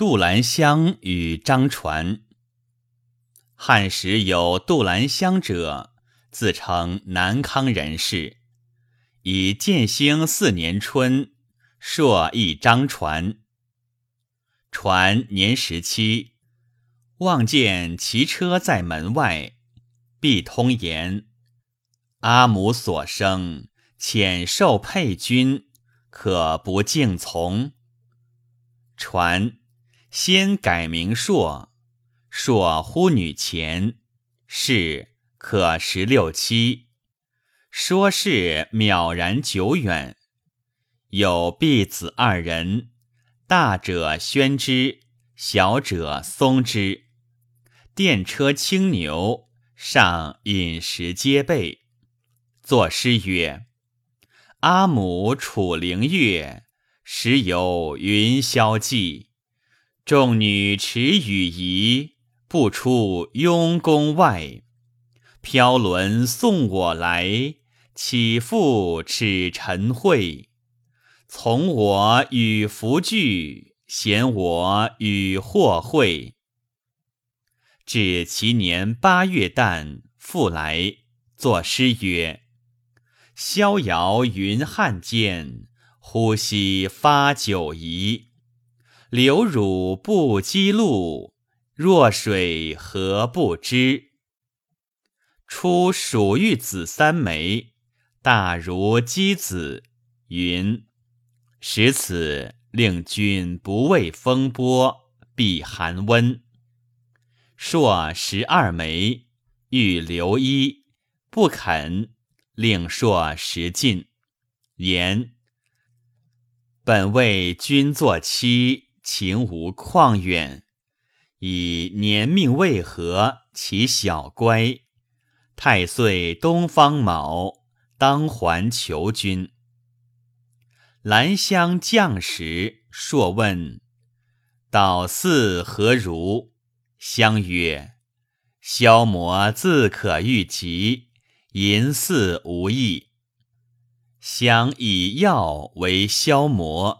杜兰香与张传。汉时有杜兰香者，自称南康人士，以建兴四年春，朔一张传。传年十七，望见骑车在门外，必通言：“阿母所生，遣受配君，可不敬从？”传先改名硕，硕呼女前，是可十六七。说是渺然久远，有婢子二人，大者宣之，小者松之。电车青牛，上饮食皆备。作诗曰：“阿母楚灵月。”时有云霄际，众女持羽仪，不出雍宫外。飘轮送我来，岂复耻尘秽？从我与福聚，嫌我与祸会。至其年八月旦，复来作诗曰：“逍遥云汉间。”呼吸发酒仪，流乳不积露，弱水何不知？出蜀玉子三枚，大如鸡子。云使此令君不畏风波，避寒温。朔十二枚，欲留一，不肯，令朔食尽。言。本为君作妻，情无旷远。以年命未合，其小乖。太岁东方卯，当还求君。兰香降时，朔问：“导寺何如？”香曰：“消磨自可御疾，淫似无益。”香以药为消磨，